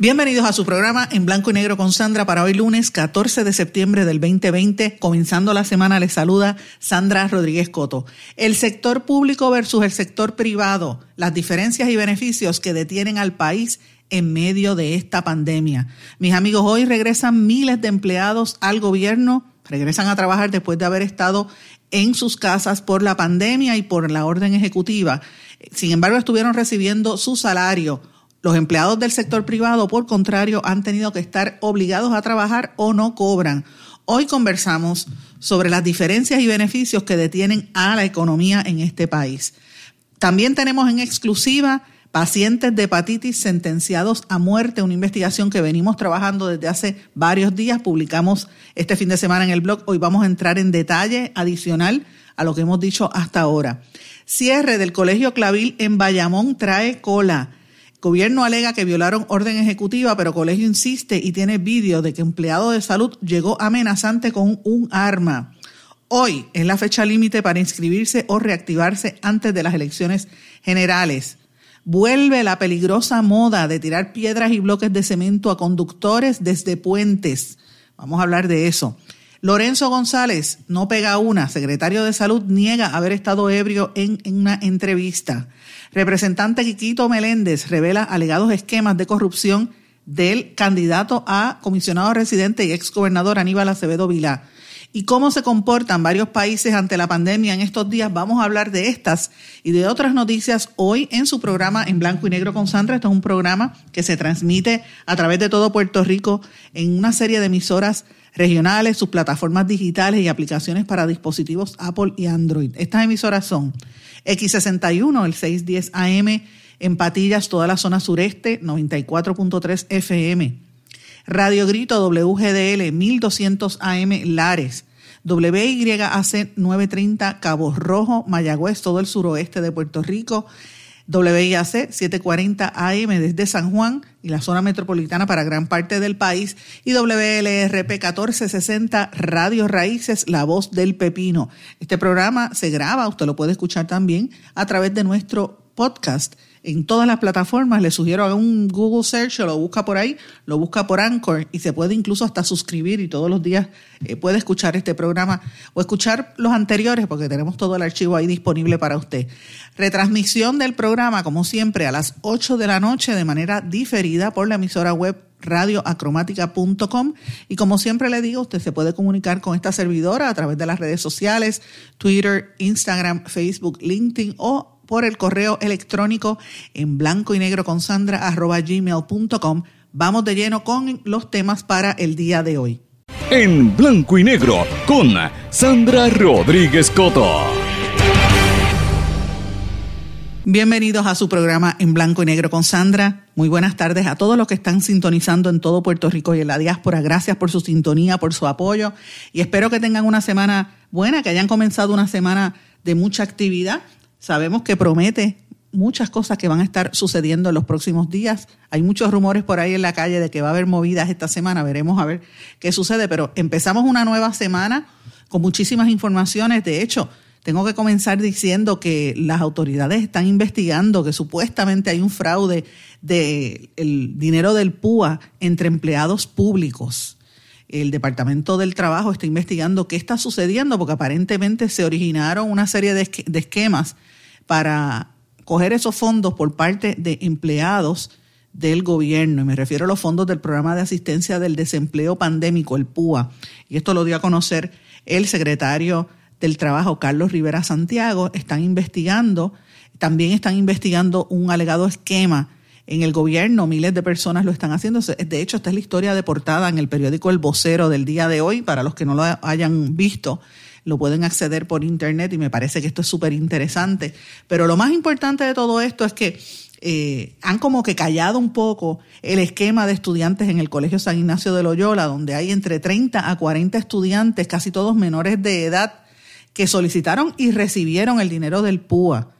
Bienvenidos a su programa en blanco y negro con Sandra para hoy lunes 14 de septiembre del 2020. Comenzando la semana les saluda Sandra Rodríguez Coto. El sector público versus el sector privado, las diferencias y beneficios que detienen al país en medio de esta pandemia. Mis amigos, hoy regresan miles de empleados al gobierno, regresan a trabajar después de haber estado en sus casas por la pandemia y por la orden ejecutiva. Sin embargo, estuvieron recibiendo su salario. Los empleados del sector privado, por contrario, han tenido que estar obligados a trabajar o no cobran. Hoy conversamos sobre las diferencias y beneficios que detienen a la economía en este país. También tenemos en exclusiva pacientes de hepatitis sentenciados a muerte, una investigación que venimos trabajando desde hace varios días, publicamos este fin de semana en el blog, hoy vamos a entrar en detalle adicional a lo que hemos dicho hasta ahora. Cierre del Colegio Clavil en Bayamón trae cola. Gobierno alega que violaron orden ejecutiva, pero colegio insiste y tiene vídeo de que empleado de salud llegó amenazante con un arma. Hoy es la fecha límite para inscribirse o reactivarse antes de las elecciones generales. Vuelve la peligrosa moda de tirar piedras y bloques de cemento a conductores desde puentes. Vamos a hablar de eso. Lorenzo González no pega una. Secretario de Salud niega haber estado ebrio en, una entrevista. Representante Quiquito Meléndez revela alegados esquemas de corrupción del candidato a comisionado residente y exgobernador Aníbal Acevedo Vilá y cómo se comportan varios países ante la pandemia en estos días. Vamos a hablar de estas y de otras noticias hoy en su programa en blanco y negro con Sandra. Este es un programa que se transmite a través de todo Puerto Rico en una serie de emisoras regionales, sus plataformas digitales y aplicaciones para dispositivos Apple y Android. Estas emisoras son X61, el 610 AM, en Patillas, toda la zona sureste, 94.3 FM. Radio Grito WGDL 1200 AM Lares, WYAC 930 Cabo Rojo, Mayagüez, todo el suroeste de Puerto Rico, WIAC 740 AM desde San Juan y la zona metropolitana para gran parte del país y WLRP 1460 Radio Raíces, La Voz del Pepino. Este programa se graba, usted lo puede escuchar también a través de nuestro podcast en todas las plataformas. Le sugiero un Google Search o lo busca por ahí, lo busca por Anchor y se puede incluso hasta suscribir y todos los días eh, puede escuchar este programa o escuchar los anteriores porque tenemos todo el archivo ahí disponible para usted. Retransmisión del programa, como siempre, a las 8 de la noche de manera diferida por la emisora web radioacromática.com y como siempre le digo, usted se puede comunicar con esta servidora a través de las redes sociales, Twitter, Instagram, Facebook, LinkedIn o por el correo electrónico en blanco y negro con sandra arroba gmail.com. Vamos de lleno con los temas para el día de hoy. En blanco y negro con Sandra Rodríguez Coto. Bienvenidos a su programa en blanco y negro con Sandra. Muy buenas tardes a todos los que están sintonizando en todo Puerto Rico y en la diáspora. Gracias por su sintonía, por su apoyo y espero que tengan una semana buena, que hayan comenzado una semana de mucha actividad Sabemos que promete muchas cosas que van a estar sucediendo en los próximos días. Hay muchos rumores por ahí en la calle de que va a haber movidas esta semana. Veremos a ver qué sucede. Pero empezamos una nueva semana con muchísimas informaciones. De hecho, tengo que comenzar diciendo que las autoridades están investigando que supuestamente hay un fraude del el dinero del PUA entre empleados públicos. El Departamento del Trabajo está investigando qué está sucediendo porque aparentemente se originaron una serie de, esquemas para coger esos fondos por parte de empleados del gobierno, y me refiero a los fondos del Programa de Asistencia del Desempleo Pandémico, el PUA, y esto lo dio a conocer el secretario del Trabajo, Carlos Rivera Santiago, están investigando, también están investigando un alegado esquema en el gobierno, miles de personas lo están haciendo. De hecho, esta es la historia de portada en el periódico El Vocero del día de hoy, para los que no lo hayan visto. lo pueden acceder por internet y me parece que esto es súper interesante. Pero lo más importante de todo esto es que eh, han como que callado un poco el esquema de estudiantes en el Colegio San Ignacio de Loyola, donde hay entre 30 a 40 estudiantes, casi todos menores de edad, que solicitaron y recibieron el dinero del PUA.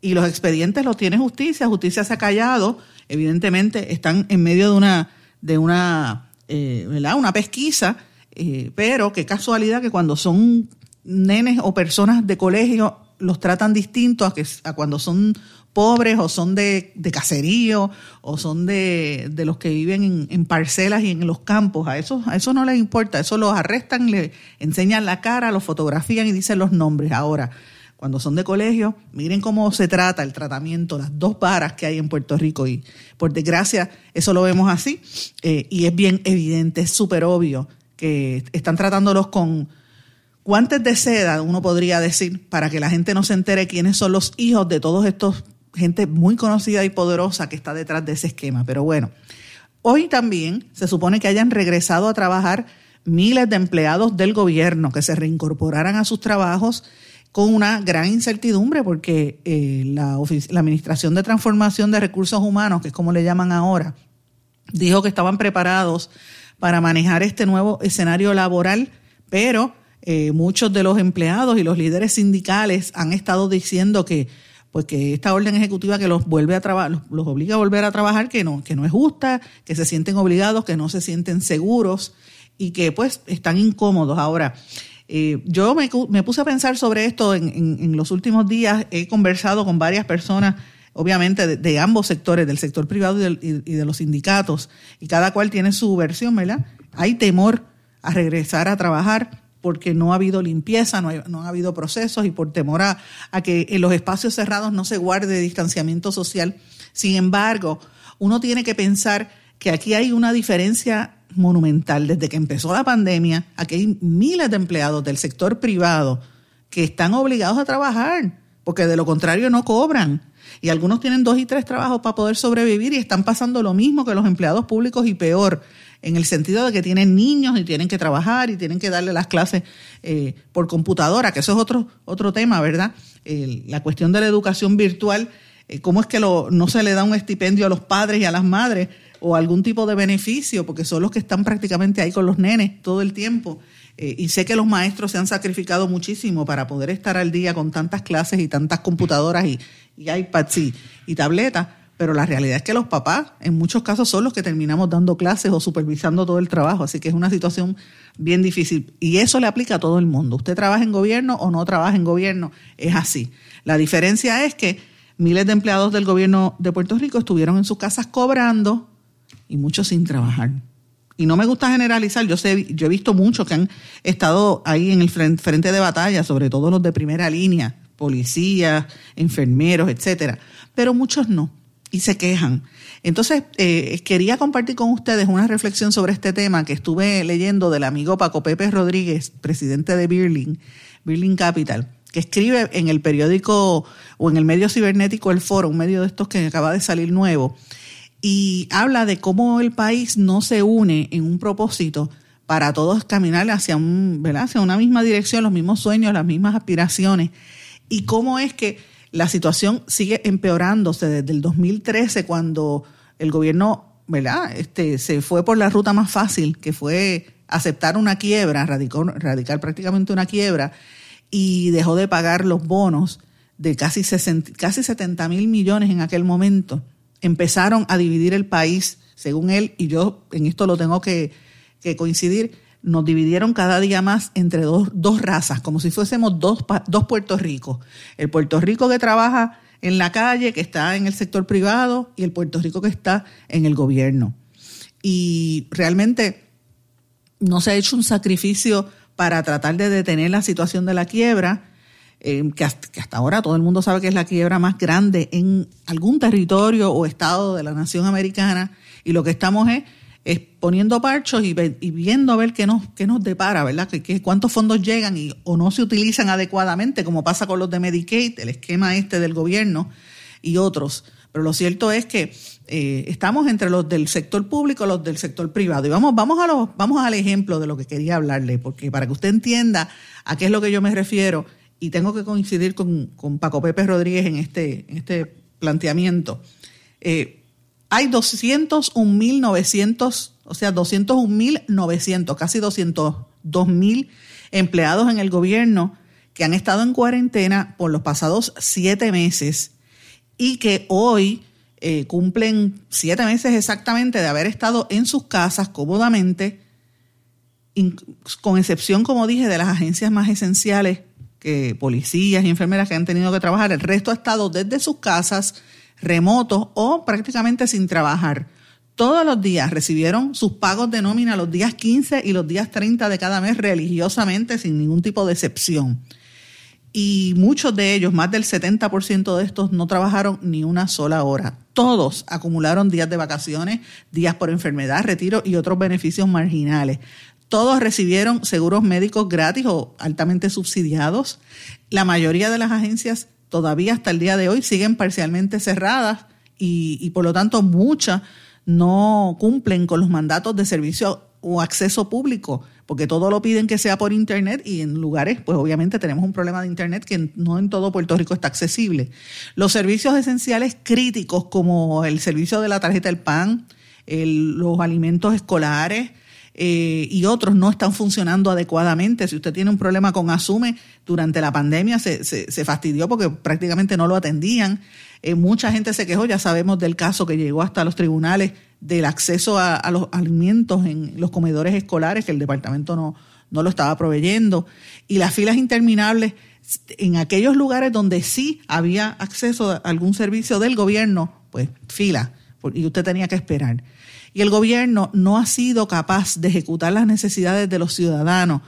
Y los expedientes los tiene justicia, justicia se ha callado, evidentemente están en medio de una, de una, eh, una pesquisa, eh, pero qué casualidad que cuando son nenes o personas de colegio los tratan distinto a, que, a cuando son pobres o son de, caserío o son de, los que viven en, parcelas y en los campos. A eso, a eso no les importa, eso los arrestan, le enseñan la cara, los fotografían y dicen los nombres. Ahora, cuando son de colegio, miren cómo se trata el tratamiento, las dos varas que hay en Puerto Rico y por desgracia eso lo vemos así eh, y es bien evidente, es súper obvio que están tratándolos con guantes de seda, uno podría decir, para que la gente no se entere quiénes son los hijos de todos estos gente muy conocida y poderosa que está detrás de ese esquema. Pero bueno, hoy también se supone que hayan regresado a trabajar miles de empleados del gobierno que se reincorporaran a sus trabajos con una gran incertidumbre porque eh, la, Administración de Transformación de Recursos Humanos, que es como le llaman ahora, dijo que estaban preparados para manejar este nuevo escenario laboral, pero eh, muchos de los empleados y los líderes sindicales han estado diciendo que pues que esta orden ejecutiva que los vuelve a trabajar, los, obliga a volver a trabajar, que no, que no es justa, que se sienten obligados, que no se sienten seguros y que pues están incómodos. Ahora, eh, yo me, puse a pensar sobre esto en, los últimos días, he conversado con varias personas, obviamente de, ambos sectores, del sector privado y, de los sindicatos, y cada cual tiene su versión, ¿verdad? Hay temor a regresar a trabajar porque no ha habido limpieza, no, ha habido procesos y por temor a, que en los espacios cerrados no se guarde distanciamiento social. Sin embargo, uno tiene que pensar que aquí hay una diferencia monumental. Desde que empezó la pandemia, aquí hay miles de empleados del sector privado que están obligados a trabajar, porque de lo contrario no cobran. Y algunos tienen dos y tres trabajos para poder sobrevivir y están pasando lo mismo que los empleados públicos y peor en el sentido de que tienen niños y tienen que trabajar y tienen que darle las clases eh, por computadora, que eso es otro, otro tema, ¿verdad? la cuestión de la educación virtual, eh, cómo es que no se le da un estipendio a los padres y a las madres o algún tipo de beneficio, porque son los que están prácticamente ahí con los nenes todo el tiempo. Eh, y sé que los maestros se han sacrificado muchísimo para poder estar al día con tantas clases y tantas computadoras y, y iPads y, y tabletas pero la realidad es que los papás en muchos casos son los que terminamos dando clases o supervisando todo el trabajo, así que es una situación bien difícil y eso le aplica a todo el mundo. Usted trabaja en gobierno o no trabaja en gobierno, es así. La diferencia es que miles de empleados del gobierno de Puerto Rico estuvieron en sus casas cobrando y muchos sin trabajar. Y no me gusta generalizar, yo sé, yo he visto muchos que han estado ahí en el frente de batalla, sobre todo los de primera línea, policías, enfermeros, etcétera, pero muchos no y se quejan. Entonces, eh, quería compartir con ustedes una reflexión sobre este tema que estuve leyendo del amigo Paco Pepe Rodríguez, presidente de Birling, Birling Capital, que escribe en el periódico o en el medio cibernético El Foro, un medio de estos que acaba de salir nuevo, y habla de cómo el país no se une en un propósito para todos caminar hacia, un, hacia una misma dirección, los mismos sueños, las mismas aspiraciones, y cómo es que la situación sigue empeorándose desde el 2013 cuando el gobierno. Este, se fue por la ruta más fácil, que fue aceptar una quiebra, radicar prácticamente una quiebra, y dejó de pagar los bonos de casi, 60, casi 70 mil millones en aquel momento. Empezaron a dividir el país, según él, y yo en esto lo tengo que, coincidir, nos dividieron cada día más entre dos, dos razas, como si fuésemos dos, dos Puerto Ricos. El Puerto Rico que trabaja en la calle, que está en el sector privado, y el Puerto Rico que está en el gobierno. Y realmente no se ha hecho un sacrificio para tratar de detener la situación de la quiebra, eh, que, hasta, que, hasta, ahora todo el mundo sabe que es la quiebra más grande en algún territorio o estado de la nación americana, y lo que estamos es poniendo parchos y, viendo a ver qué nos, qué nos depara, ¿verdad? Que, cuántos fondos llegan y, o no se utilizan adecuadamente, como pasa con los de Medicaid, el esquema este del gobierno y otros. Pero lo cierto es que eh, estamos entre los del sector público y los del sector privado. Y vamos, vamos, a los, vamos al ejemplo de lo que quería hablarle, porque para que usted entienda a qué es lo que yo me refiero, y tengo que coincidir con, Paco Pepe Rodríguez en este, en este planteamiento. Eh, hay 201.900, o sea, 201.900, casi 202.000 empleados en el gobierno que han estado en cuarentena por los pasados siete meses y que hoy eh, cumplen siete meses exactamente de haber estado en sus casas cómodamente, con excepción, como dije, de las agencias más esenciales, que policías y enfermeras que han tenido que trabajar. El resto ha estado desde sus casas, remotos o prácticamente sin trabajar. Todos los días recibieron sus pagos de nómina los días 15 y los días 30 de cada mes religiosamente, sin ningún tipo de excepción y muchos de ellos, más del 70% de estos, no trabajaron ni una sola hora. Todos acumularon días de vacaciones, días por enfermedad, retiro y otros beneficios marginales. Todos recibieron seguros médicos gratis o altamente subsidiados. La mayoría de las agencias todavía hasta el día de hoy siguen parcialmente cerradas y, y por lo tanto muchas no cumplen con los mandatos de servicio o acceso público porque todo lo piden que sea por Internet y en lugares, pues obviamente tenemos un problema de Internet que no en todo Puerto Rico está accesible. Los servicios esenciales críticos como el servicio de la tarjeta del PAN, los alimentos escolares, eh, y otros no están funcionando adecuadamente. Si usted tiene un problema con Asume, durante la pandemia se, se, fastidió porque prácticamente no lo atendían. Eh, mucha gente se quejó, ya sabemos del caso que llegó hasta los tribunales del acceso a, los alimentos en los comedores escolares, que el departamento no, no lo estaba proveyendo, y las filas interminables en aquellos lugares donde sí había acceso a algún servicio del gobierno, pues fila, y usted tenía que esperar. Y el gobierno no ha sido capaz de ejecutar las necesidades de los ciudadanos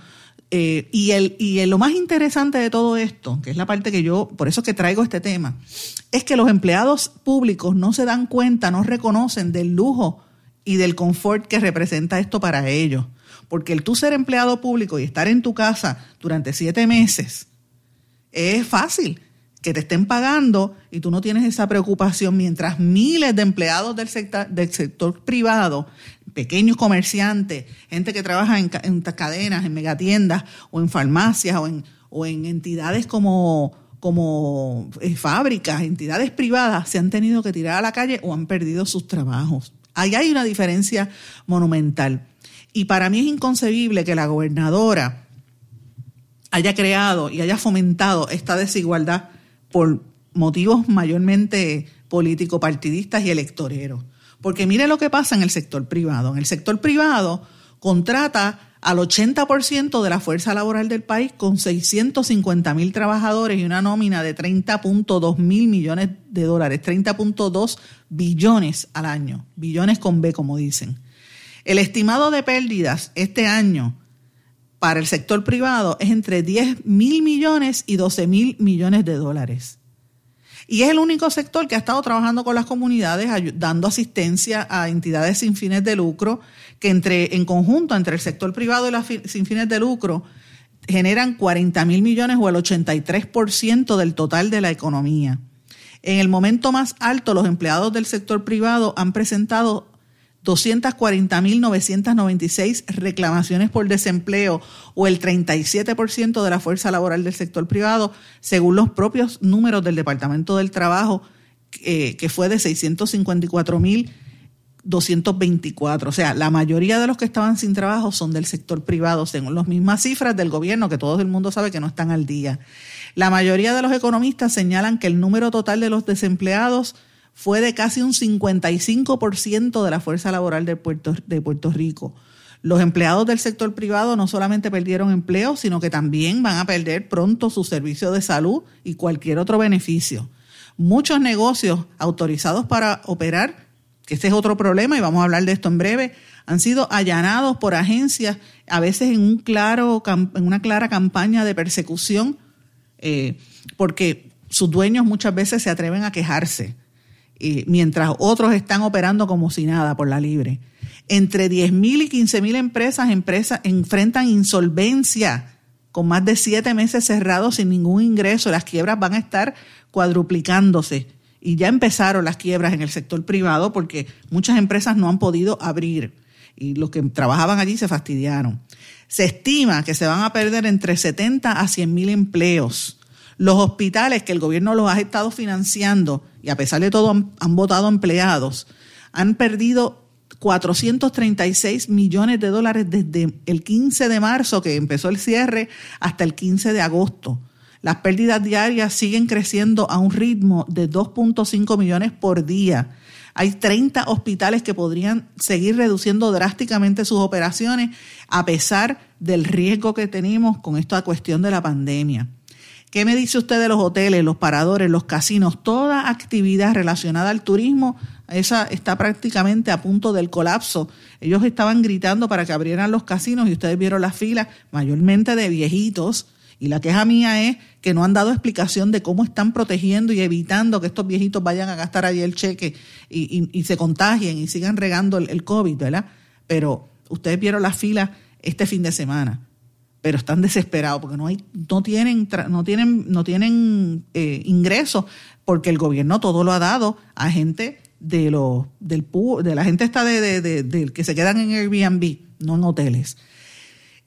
eh, y, el, y lo más interesante de todo esto, que es la parte que yo, por eso que traigo este tema, es que los empleados públicos no se dan cuenta, no reconocen del lujo y del confort que representa esto para ellos. Porque el tú ser empleado público y estar en tu casa durante siete meses es fácil que te estén pagando y tú no tienes esa preocupación mientras miles de empleados del sector, del sector privado pequeños comerciantes, gente que trabaja en, cadenas, en megatiendas o en farmacias o en, o en entidades como, como eh, fábricas, entidades privadas, se han tenido que tirar a la calle o han perdido sus trabajos. Ahí hay una diferencia monumental. Y para mí es inconcebible que la gobernadora haya creado y haya fomentado esta desigualdad por motivos mayormente político-partidistas y electoreros. Porque mire lo que pasa en el sector privado. En el sector privado contrata al 80% de la fuerza laboral del país con 650 mil trabajadores y una nómina de 30.2 mil millones de dólares, 30.2 billones al año, billones con B como dicen. El estimado de pérdidas este año para el sector privado es entre 10 mil millones y 12 mil millones de dólares. Y es el único sector que ha estado trabajando con las comunidades, dando asistencia a entidades sin fines de lucro, que entre, en conjunto entre el sector privado y las sin fines de lucro generan 40 mil millones o el 83% del total de la economía. En el momento más alto, los empleados del sector privado han presentado 240.996 reclamaciones por desempleo o el 37% de la fuerza laboral del sector privado, según los propios números del Departamento del Trabajo, eh, que fue de 654.224. O sea, la mayoría de los que estaban sin trabajo son del sector privado, según las mismas cifras del gobierno, que todo el mundo sabe que no están al día. La mayoría de los economistas señalan que el número total de los desempleados fue de casi un 55% de la fuerza laboral de Puerto, de Puerto Rico. Los empleados del sector privado no solamente perdieron empleo, sino que también van a perder pronto su servicio de salud y cualquier otro beneficio. Muchos negocios autorizados para operar, que este es otro problema y vamos a hablar de esto en breve, han sido allanados por agencias, a veces en, un claro, en una clara campaña de persecución, eh, porque sus dueños muchas veces se atreven a quejarse mientras otros están operando como si nada por la libre. Entre 10.000 y 15.000 empresas, empresas enfrentan insolvencia con más de siete meses cerrados sin ningún ingreso. Las quiebras van a estar cuadruplicándose y ya empezaron las quiebras en el sector privado porque muchas empresas no han podido abrir y los que trabajaban allí se fastidiaron. Se estima que se van a perder entre 70 a 100 mil empleos. Los hospitales que el gobierno los ha estado financiando y a pesar de todo han, han votado empleados, han perdido 436 millones de dólares desde el 15 de marzo que empezó el cierre hasta el 15 de agosto. Las pérdidas diarias siguen creciendo a un ritmo de 2.5 millones por día. Hay 30 hospitales que podrían seguir reduciendo drásticamente sus operaciones a pesar del riesgo que tenemos con esta cuestión de la pandemia. ¿Qué me dice usted de los hoteles, los paradores, los casinos? Toda actividad relacionada al turismo, esa está prácticamente a punto del colapso. Ellos estaban gritando para que abrieran los casinos y ustedes vieron las filas, mayormente de viejitos, y la queja mía es que no han dado explicación de cómo están protegiendo y evitando que estos viejitos vayan a gastar allí el cheque y, se contagien y sigan regando el, COVID, ¿verdad? Pero ustedes vieron las filas este fin de semana, pero están desesperados porque no hay, no tienen, no tienen, no tienen eh, ingresos porque el gobierno todo lo ha dado a gente de los del de la gente está de, de, que se quedan en Airbnb, no en hoteles.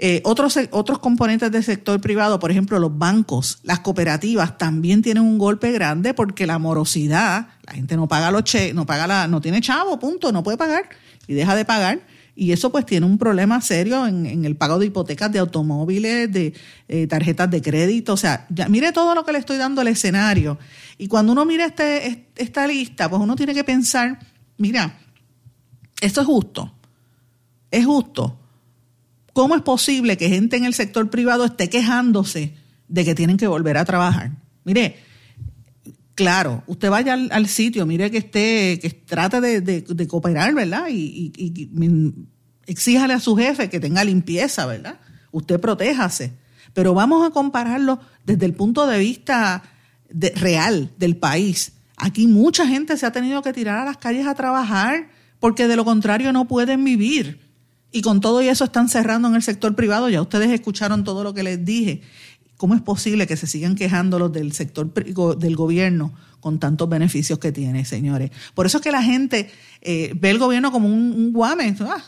Eh, otros, otros componentes del sector privado, por ejemplo, los bancos, las cooperativas, también tienen un golpe grande porque la morosidad, la gente no paga los che, no paga la, no tiene chavo, punto, no puede pagar y deja de pagar. Y eso pues tiene un problema serio en, el pago de hipotecas de automóviles, de eh, tarjetas de crédito. O sea, mire todo lo que le estoy dando al escenario. Y cuando uno mira este, esta lista, pues uno tiene que pensar, mira, esto es justo. Es justo ¿Cómo es posible que gente en el sector privado esté quejándose de que tienen que volver a trabajar? Mire, claro, usted vaya al, sitio, mire que esté, que trate de, cooperar, ¿verdad? Y, y, exíjale a su jefe que tenga limpieza, ¿verdad? Usted protéjase. Pero vamos a compararlo desde el punto de vista real del país. Aquí mucha gente se ha tenido que tirar a las calles a trabajar porque de lo contrario no pueden vivir. Y con todo eso están cerrando en el sector privado. Ya ustedes escucharon todo lo que les dije. ¿Cómo es posible que se sigan quejando los del sector del gobierno con tantos beneficios que tiene, señores? Por eso es que la gente eh, ve el gobierno como un, guame. Ah,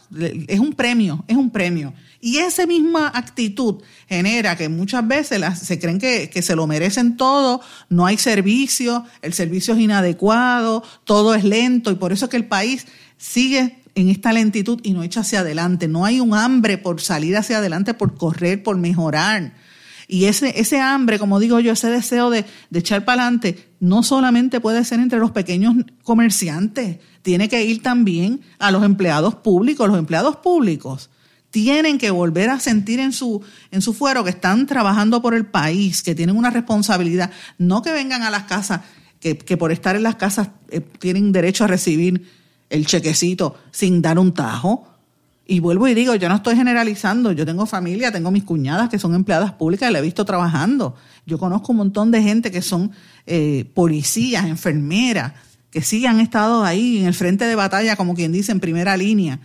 es un premio, es un premio. Y esa misma actitud genera que muchas veces se creen que, que se lo merecen todo, no hay servicio, el servicio es inadecuado, todo es lento y por eso es que el país sigue en esta lentitud y no echa hacia adelante. No hay un hambre por salir hacia adelante, por correr, por mejorar. Y ese, ese hambre, como digo yo, ese deseo de, de echar para adelante, no solamente puede ser entre los pequeños comerciantes, tiene que ir también a los empleados públicos. Los empleados públicos tienen que volver a sentir en su, en su fuero que están trabajando por el país, que tienen una responsabilidad, no que vengan a las casas, que, que por estar en las casas eh, tienen derecho a recibir el chequecito sin dar un tajo. Y vuelvo y digo, yo no estoy generalizando, yo tengo familia, tengo mis cuñadas que son empleadas públicas y la he visto trabajando. Yo conozco un montón de gente que son eh, policías, enfermeras, que sí han estado ahí en el frente de batalla, como quien dice, en primera línea,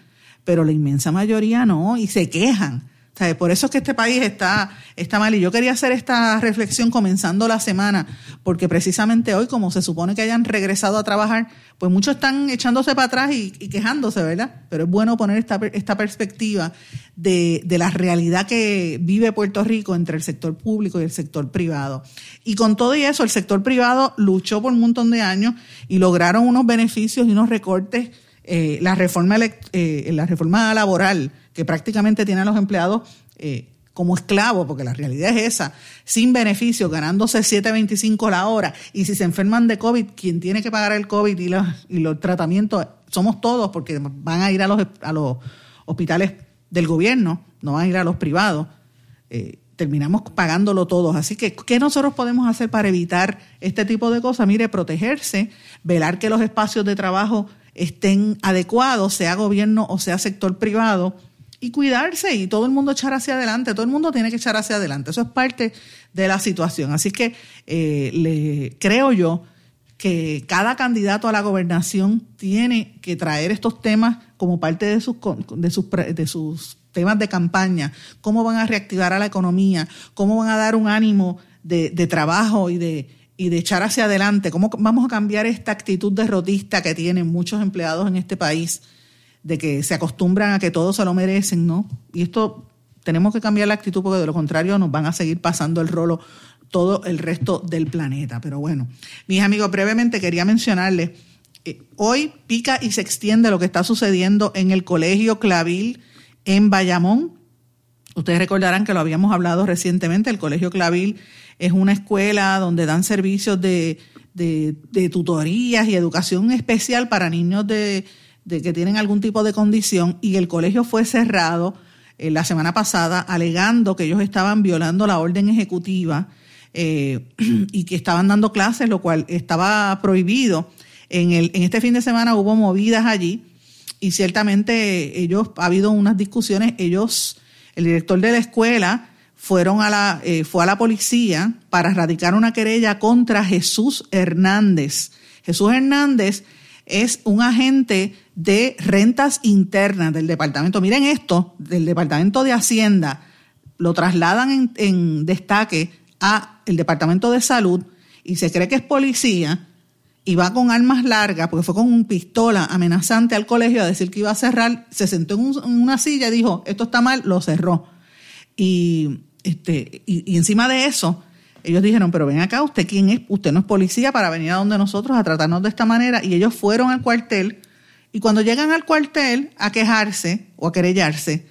pero la inmensa mayoría no, y se quejan por eso es que este país está, está mal. Y yo quería hacer esta reflexión comenzando la semana, porque precisamente hoy, como se supone que hayan regresado a trabajar, pues muchos están echándose para atrás y, quejándose, ¿verdad? Pero es bueno poner esta, esta perspectiva de, de, la realidad que vive Puerto Rico entre el sector público y el sector privado. Y con todo y eso, el sector privado luchó por un montón de años y lograron unos beneficios y unos recortes. Eh, la, reforma, eh, la reforma laboral que prácticamente tiene a los empleados eh, como esclavos, porque la realidad es esa, sin beneficio, ganándose 7.25 la hora, y si se enferman de COVID, quien tiene que pagar el COVID y los, y los tratamientos somos todos, porque van a ir a los, a los hospitales del gobierno, no van a ir a los privados. Eh, terminamos pagándolo todos. Así que, ¿qué nosotros podemos hacer para evitar este tipo de cosas? Mire, protegerse, velar que los espacios de trabajo estén adecuados, sea gobierno o sea sector privado, y cuidarse y todo el mundo echar hacia adelante, todo el mundo tiene que echar hacia adelante, eso es parte de la situación. Así que eh, le, creo yo que cada candidato a la gobernación tiene que traer estos temas como parte de sus, de sus, de sus temas de campaña, cómo van a reactivar a la economía, cómo van a dar un ánimo de, de trabajo y de, y de echar hacia adelante, cómo vamos a cambiar esta actitud derrotista que tienen muchos empleados en este país, de que se acostumbran a que todos se lo merecen, ¿no? Y esto tenemos que cambiar la actitud porque de lo contrario nos van a seguir pasando el rolo todo el resto del planeta. Pero bueno, mis amigos, brevemente quería mencionarles, eh, hoy pica y se extiende lo que está sucediendo en el Colegio Clavil en Bayamón. Ustedes recordarán que lo habíamos hablado recientemente, el Colegio Clavil es una escuela donde dan servicios de, tutorías y educación especial para niños de, que tienen algún tipo de condición y el colegio fue cerrado eh, la semana pasada alegando que ellos estaban violando la orden ejecutiva eh, y que estaban dando clases, lo cual estaba prohibido. En, el, en este fin de semana hubo movidas allí y ciertamente ellos, ha habido unas discusiones, ellos, el director de la escuela, fueron a la, eh, fue a la policía para radicar una querella contra Jesús Hernández. Jesús Hernández es un agente de rentas internas del departamento. Miren esto, del departamento de Hacienda, lo trasladan en, destaque a el departamento de salud y se cree que es policía y va con armas largas, porque fue con un pistola amenazante al colegio a decir que iba a cerrar, se sentó en, en una silla y dijo, esto está mal, lo cerró. Y este, y, encima de eso, ellos dijeron, pero ven acá, ¿usted quién es? Usted no es policía para venir a donde nosotros a tratarnos de esta manera. Y ellos fueron al cuartel y cuando llegan al cuartel a quejarse o a querellarse,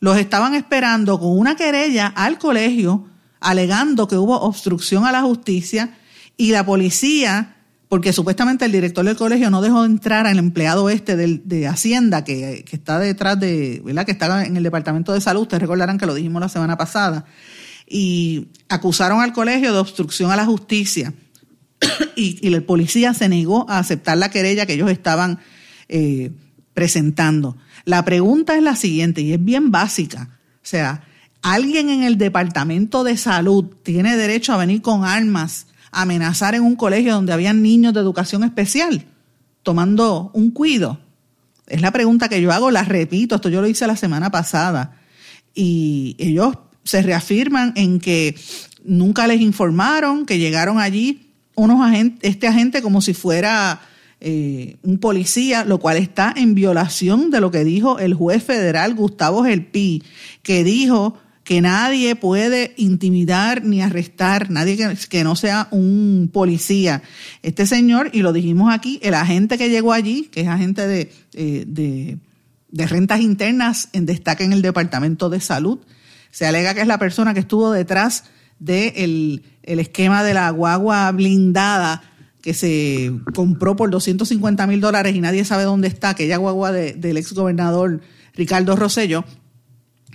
los estaban esperando con una querella al colegio alegando que hubo obstrucción a la justicia y la policía porque supuestamente el director del colegio no dejó entrar al empleado este de, Hacienda que, está detrás de, ¿verdad? Que está en el Departamento de Salud, ustedes recordarán que lo dijimos la semana pasada, y acusaron al colegio de obstrucción a la justicia. y, el policía se negó a aceptar la querella que ellos estaban eh, presentando. La pregunta es la siguiente, y es bien básica. O sea, ¿alguien en el Departamento de Salud tiene derecho a venir con armas amenazar en un colegio donde habían niños de educación especial, tomando un cuido? Es la pregunta que yo hago, la repito, esto yo lo hice la semana pasada. Y ellos se reafirman en que nunca les informaron, que llegaron allí unos este agente como si fuera eh, un policía, lo cual está en violación de lo que dijo el juez federal Gustavo Gelpi, que dijo que nadie puede intimidar ni arrestar, nadie que, no sea un policía. Este señor, y lo dijimos aquí, el agente que llegó allí, que es agente de, eh, de, rentas internas en destaca en el Departamento de Salud, se alega que es la persona que estuvo detrás del el esquema de la guagua blindada que se compró por 250 mil dólares y nadie sabe dónde está, aquella guagua del ex gobernador Ricardo Rosello,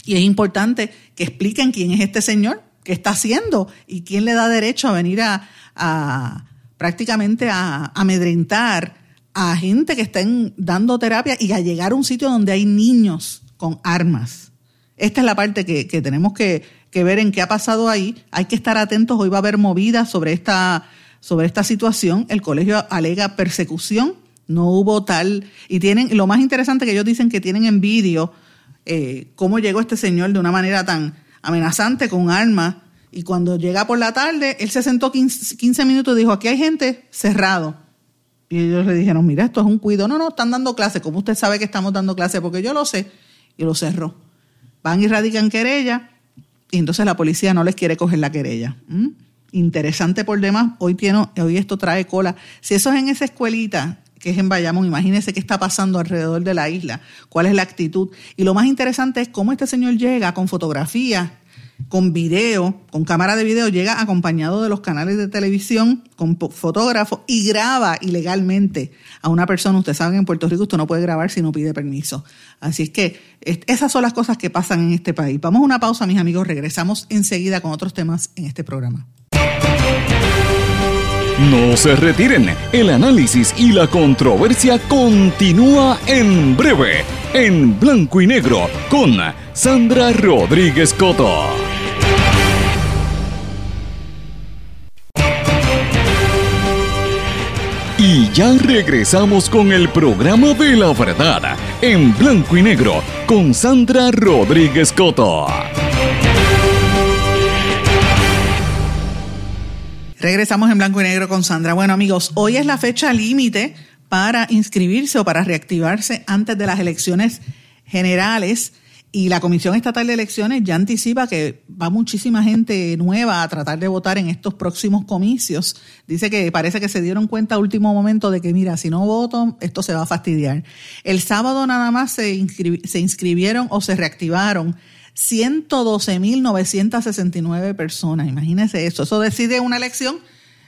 y es importante que expliquen quién es este señor, qué está haciendo y quién le da derecho a venir a, prácticamente a, amedrentar a gente que estén dando terapia y a llegar a un sitio donde hay niños con armas. Esta es la parte que, tenemos que, ver en qué ha pasado ahí. Hay que estar atentos. Hoy va a haber movidas sobre esta, sobre esta situación. El colegio alega persecución. No hubo tal. Y tienen, lo más interesante que ellos dicen que tienen en eh, cómo llegó este señor de una manera tan amenazante con armas. Y cuando llega por la tarde, él se sentó 15, minutos y dijo, aquí hay gente cerrado. Y ellos le dijeron, mira, esto es un cuido. No, no, están dando clase. ¿Cómo usted sabe que estamos dando clase? Porque yo lo sé. Y lo cerró. Van y radican querella y entonces la policía no les quiere coger la querella. ¿Mm? Interesante por demás. Hoy, tiene, hoy esto trae cola. Si eso es en esa escuelita, que es en Bayamón, imagínense qué está pasando alrededor de la isla, cuál es la actitud. Y lo más interesante es cómo este señor llega con fotografías, con video, con cámara de video, llega acompañado de los canales de televisión, con fotógrafo y graba ilegalmente a una persona. Usted sabe que en Puerto Rico usted no puede grabar si no pide permiso. Así es que esas son las cosas que pasan en este país. Vamos a una pausa, mis amigos. Regresamos enseguida con otros temas en este programa. No se retiren, el análisis y la controversia continúa en breve, en blanco y negro, con Sandra Rodríguez Coto. Y ya regresamos con el programa de la verdad, en blanco y negro, con Sandra Rodríguez Coto. Regresamos en blanco y negro con Sandra. Bueno amigos, hoy es la fecha límite para inscribirse o para reactivarse antes de las elecciones generales y la Comisión Estatal de Elecciones ya anticipa que va muchísima gente nueva a tratar de votar en estos próximos comicios. Dice que parece que se dieron cuenta a último momento de que, mira, si no voto, esto se va a fastidiar. El sábado nada más se, se inscribieron o se reactivaron 112.969 personas. Imagínense eso. Eso decide una elección.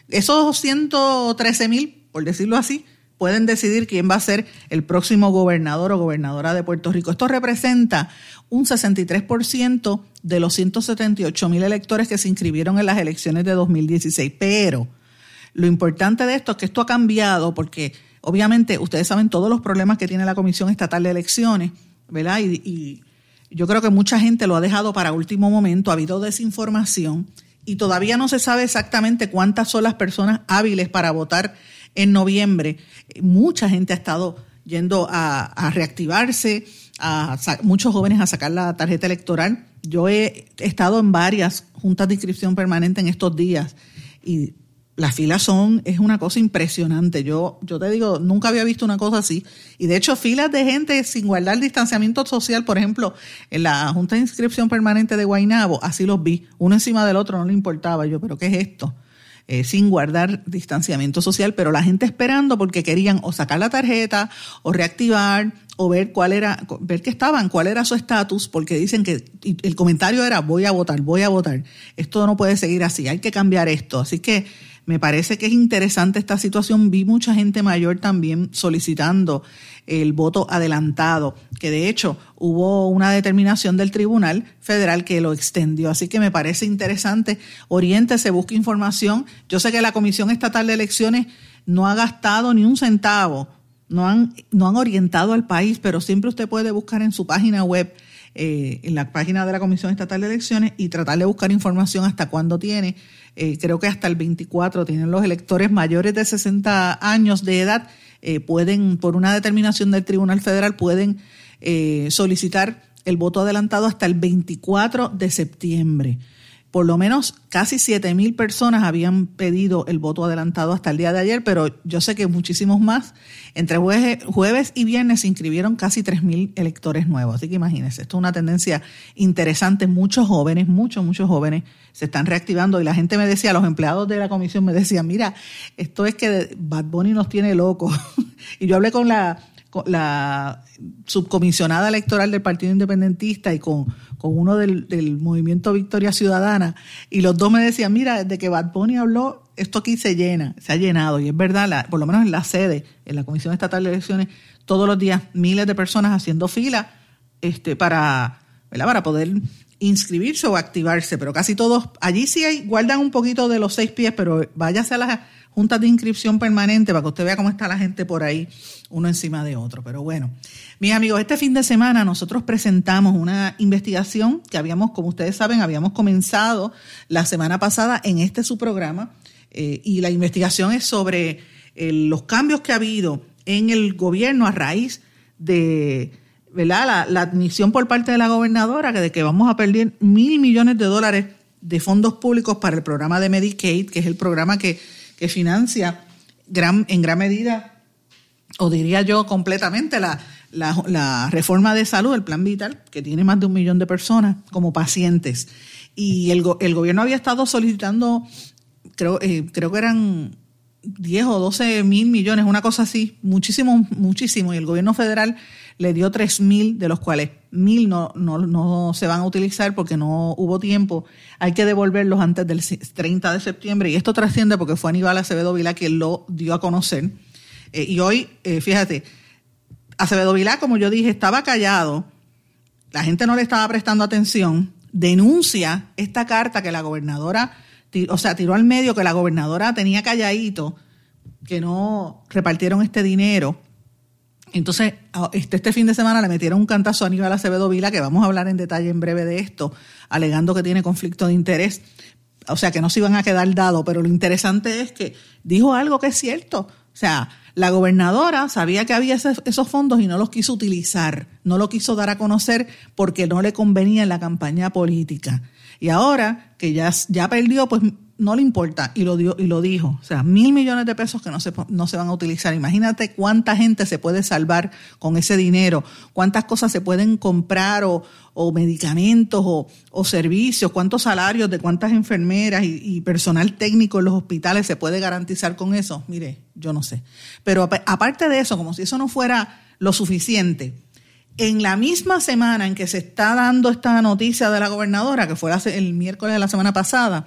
Esos 113.000, por decirlo así, pueden decidir quién va a ser el próximo gobernador o gobernadora de Puerto Rico. Esto representa un 63% de los 178 mil electores que se inscribieron en las elecciones de 2016. Pero lo importante de esto es que esto ha cambiado porque obviamente ustedes saben todos los problemas que tiene la Comisión Estatal de Elecciones, ¿verdad? Y, y yo creo que mucha gente lo ha dejado para último momento, ha habido desinformación y todavía no se sabe exactamente cuántas son las personas hábiles para votar en noviembre. Mucha gente ha estado yendo a, reactivarse, a, muchos jóvenes a sacar la tarjeta electoral. Yo he estado en varias juntas de inscripción permanente en estos días y las filas son, es una cosa impresionante. Yo, yo te digo, nunca había visto una cosa así. Y de hecho, filas de gente sin guardar distanciamiento social, por ejemplo, en la Junta de Inscripción Permanente de Guainabo, así los vi, uno encima del otro, no le importaba. Yo, pero ¿qué es esto? Eh, sin guardar distanciamiento social, pero la gente esperando porque querían o sacar la tarjeta o reactivar o ver cuál era, ver qué estaban, cuál era su estatus, porque dicen que el comentario era voy a votar, voy a votar. Esto no puede seguir así, hay que cambiar esto. Así que me parece que es interesante esta situación. Vi mucha gente mayor también solicitando el voto adelantado, que de hecho hubo una determinación del Tribunal Federal que lo extendió. Así que me parece interesante. Oriéntese, busque información. Yo sé que la Comisión Estatal de Elecciones no ha gastado ni un centavo, no han, no han orientado al país, pero siempre usted puede buscar en su página web eh, en la página de la Comisión Estatal de Elecciones y tratar de buscar información hasta cuándo tiene. Eh, creo que hasta el 24 tienen los electores mayores de 60 años de edad, eh, pueden, por una determinación del Tribunal Federal, pueden solicitar el voto adelantado hasta el 24 de septiembre por lo menos casi 7 mil personas habían pedido el voto adelantado hasta el día de ayer, pero yo sé que muchísimos más. Entre jueves, y viernes se inscribieron casi 3 mil electores nuevos. Así que imagínense, esto es una tendencia interesante. Muchos jóvenes, muchos, muchos jóvenes se están reactivando y la gente me decía, los empleados de la comisión me decían, mira, esto es que Bad Bunny nos tiene locos. y yo hablé con la subcomisionada electoral del Partido Independentista y con, con uno del, movimiento Victoria Ciudadana, y los dos me decían, mira, desde que Bad Bunny habló, esto aquí se llena, se ha llenado, y es verdad, por lo menos en la sede, en la Comisión Estatal de Elecciones, todos los días miles de personas haciendo fila este, para, para poder inscribirse o activarse, pero casi todos, allí sí hay, guardan un poquito de los seis pies, pero váyase a las juntas de inscripción permanente para que usted vea cómo está la gente por ahí, uno encima de otro. Pero bueno, mis amigos, este fin de semana nosotros presentamos una investigación que habíamos, como ustedes saben, habíamos comenzado la semana pasada en este su programa, eh, y la investigación es sobre eh, los cambios que ha habido en el gobierno a raíz de ¿verdad? La, admisión por parte de la gobernadora de que vamos a perder mil millones de dólares de fondos públicos para el programa de Medicaid, que es el programa que que financia en gran medida, o diría yo completamente, la, la, reforma de salud, el plan vital, que tiene más de un millón de personas como pacientes. Y el, el gobierno había estado solicitando, creo, eh, creo que eran 10 o 12 mil millones, una cosa así, muchísimo, muchísimo. Y el gobierno federal le dio 3 mil, de los cuales mil no, no, no, se van a utilizar porque no hubo tiempo. Hay que devolverlos antes del 30 de septiembre. Y esto trasciende porque fue Aníbal Acevedo Vilá quien lo dio a conocer. Eh, y hoy, eh, fíjate, Acevedo Vilá, como yo dije, estaba callado. La gente no le estaba prestando atención. Denuncia esta carta que la gobernadora o sea, tiró al medio que la gobernadora tenía calladito, que no repartieron este dinero. Entonces, este, este fin de semana le metieron un cantazo a Aníbal Acevedo Vila, que vamos a hablar en detalle en breve de esto, alegando que tiene conflicto de interés. O sea, que no se iban a quedar dados, pero lo interesante es que dijo algo que es cierto. O sea, la gobernadora sabía que había esos fondos y no los quiso utilizar, no lo quiso dar a conocer porque no le convenía en la campaña política. Y ahora que ya, ya perdió, pues no le importa y lo, dio, y lo dijo. O sea, mil millones de pesos que no se, no se van a utilizar. Imagínate cuánta gente se puede salvar con ese dinero, cuántas cosas se pueden comprar o, o medicamentos o, o, servicios, cuántos salarios de cuántas enfermeras y, y, personal técnico en los hospitales se puede garantizar con eso. Mire, yo no sé. Pero aparte de eso, como si eso no fuera lo suficiente, en la misma semana en que se está dando esta noticia de la gobernadora, que fue el miércoles de la semana pasada,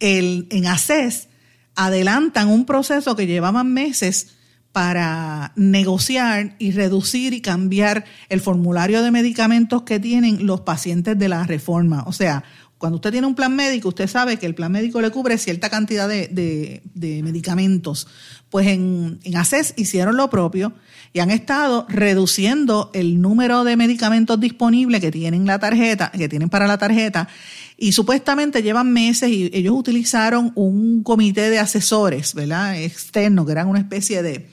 el, en ACES adelantan un proceso que llevaban meses para negociar y reducir y cambiar el formulario de medicamentos que tienen los pacientes de la reforma. O sea, cuando usted tiene un plan médico, usted sabe que el plan médico le cubre cierta cantidad de, medicamentos. Pues en, en ACES hicieron lo propio y han estado reduciendo el número de medicamentos disponibles que tienen la tarjeta, que tienen para la tarjeta, y supuestamente llevan meses y ellos utilizaron un comité de asesores, ¿verdad? externos, que eran una especie de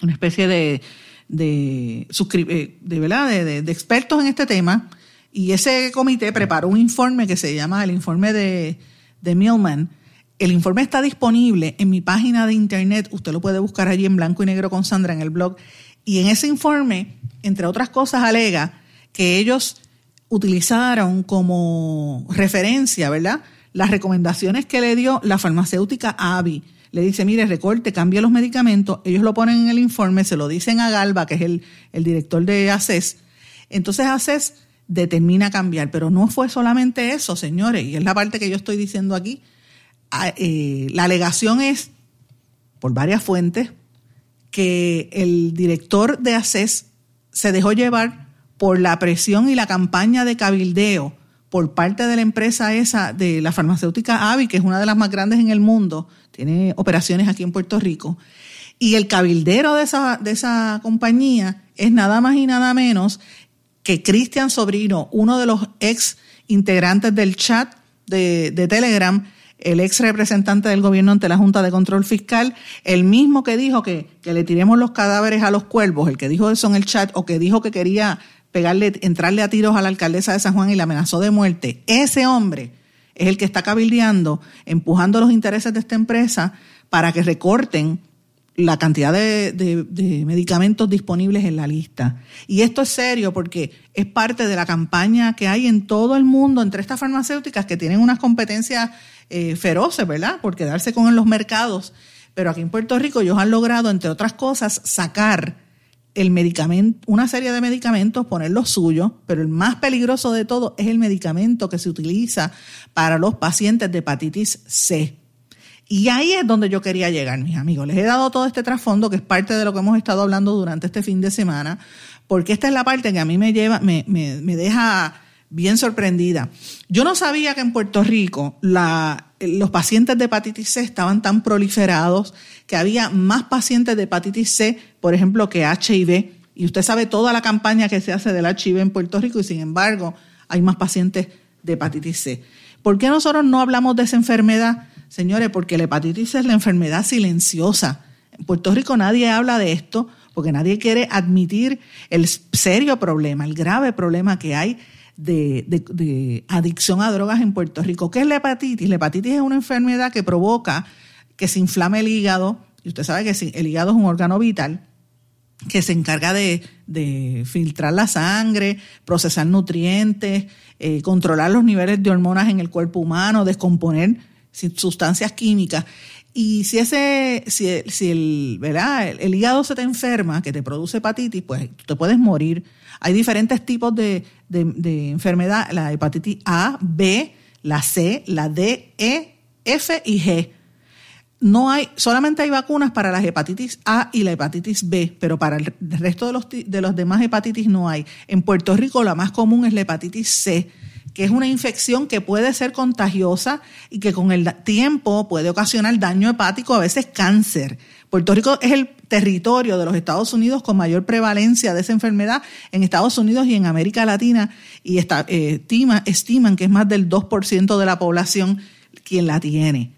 una especie de de, eh, de, ¿verdad? De, de, expertos en este tema, y ese comité preparó un informe que se llama el informe de, de Millman, el informe está disponible en mi página de internet, usted lo puede buscar allí en blanco y negro con Sandra en el blog. Y en ese informe, entre otras cosas, alega que ellos utilizaron como referencia, ¿verdad? Las recomendaciones que le dio la farmacéutica AVI. Le dice, mire, recorte, cambie los medicamentos. Ellos lo ponen en el informe, se lo dicen a Galba, que es el, el director de ACES. Entonces ACES determina cambiar, pero no fue solamente eso, señores, y es la parte que yo estoy diciendo aquí eh, la alegación es, por varias fuentes, que el director de ACES se dejó llevar por la presión y la campaña de cabildeo por parte de la empresa esa, de la farmacéutica AVI, que es una de las más grandes en el mundo, tiene operaciones aquí en Puerto Rico, y el cabildero de esa, de esa compañía es nada más y nada menos que Cristian Sobrino, uno de los ex integrantes del chat de, de Telegram, el ex representante del gobierno ante la Junta de Control Fiscal, el mismo que dijo que, que le tiremos los cadáveres a los cuervos, el que dijo eso en el chat, o que dijo que quería pegarle, entrarle a tiros a la alcaldesa de San Juan y la amenazó de muerte, ese hombre es el que está cabildeando, empujando los intereses de esta empresa para que recorten la cantidad de, medicamentos disponibles en la lista. Y esto es serio porque es parte de la campaña que hay en todo el mundo entre estas farmacéuticas que tienen unas competencias eh, feroces, ¿verdad? Por quedarse con los mercados. Pero aquí en Puerto Rico ellos han logrado, entre otras cosas, sacar el medicamento, una serie de medicamentos, poner los suyos, pero el más peligroso de todo es el medicamento que se utiliza para los pacientes de hepatitis C. Y ahí es donde yo quería llegar, mis amigos. Les he dado todo este trasfondo, que es parte de lo que hemos estado hablando durante este fin de semana, porque esta es la parte que a mí me lleva, me, me, me deja bien sorprendida. Yo no sabía que en Puerto Rico la, los pacientes de hepatitis C estaban tan proliferados, que había más pacientes de hepatitis C, por ejemplo, que HIV. Y usted sabe toda la campaña que se hace del HIV en Puerto Rico y sin embargo hay más pacientes de hepatitis C. ¿Por qué nosotros no hablamos de esa enfermedad? Señores, porque la hepatitis C es la enfermedad silenciosa. En Puerto Rico nadie habla de esto porque nadie quiere admitir el serio problema, el grave problema que hay de, adicción a drogas en Puerto Rico. ¿Qué es la hepatitis? La hepatitis es una enfermedad que provoca que se inflame el hígado, y usted sabe que el hígado es un órgano vital, que se encarga de, filtrar la sangre, procesar nutrientes, eh, controlar los niveles de hormonas en el cuerpo humano, descomponer sustancias químicas. Y si ese, si, si el, ¿verdad? El, hígado se te enferma, que te produce hepatitis, pues tú te puedes morir. Hay diferentes tipos de, de, enfermedad, la hepatitis A, B, la C, la D, E, F y G. No hay, solamente hay vacunas para la hepatitis A y la hepatitis B, pero para el resto de los, de los demás hepatitis no hay. En Puerto Rico la más común es la hepatitis C que es una infección que puede ser contagiosa y que con el tiempo puede ocasionar daño hepático, a veces cáncer. Puerto Rico es el territorio de los Estados Unidos con mayor prevalencia de esa enfermedad en Estados Unidos y en América Latina y eh, estima, estiman que es más del 2% de la población quien la tiene.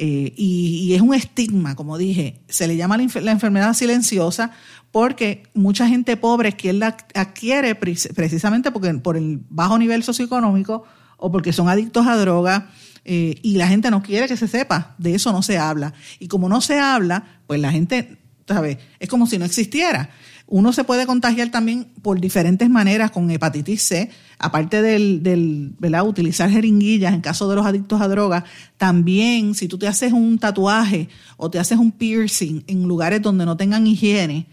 Eh, y, es un estigma, como dije, se le llama la, enfermedad silenciosa porque mucha gente pobre quien la adquiere precisamente porque por el bajo nivel socioeconómico o porque son adictos a droga, eh, y la gente no quiere que se sepa, de eso no se habla. Y como no se habla, pues la gente, ¿sabes? Es como si no existiera. Uno se puede contagiar también por diferentes maneras con hepatitis C, aparte del, ¿verdad? utilizar jeringuillas en caso de los adictos a drogas, también si tú te haces un tatuaje o te haces un piercing en lugares donde no tengan higiene,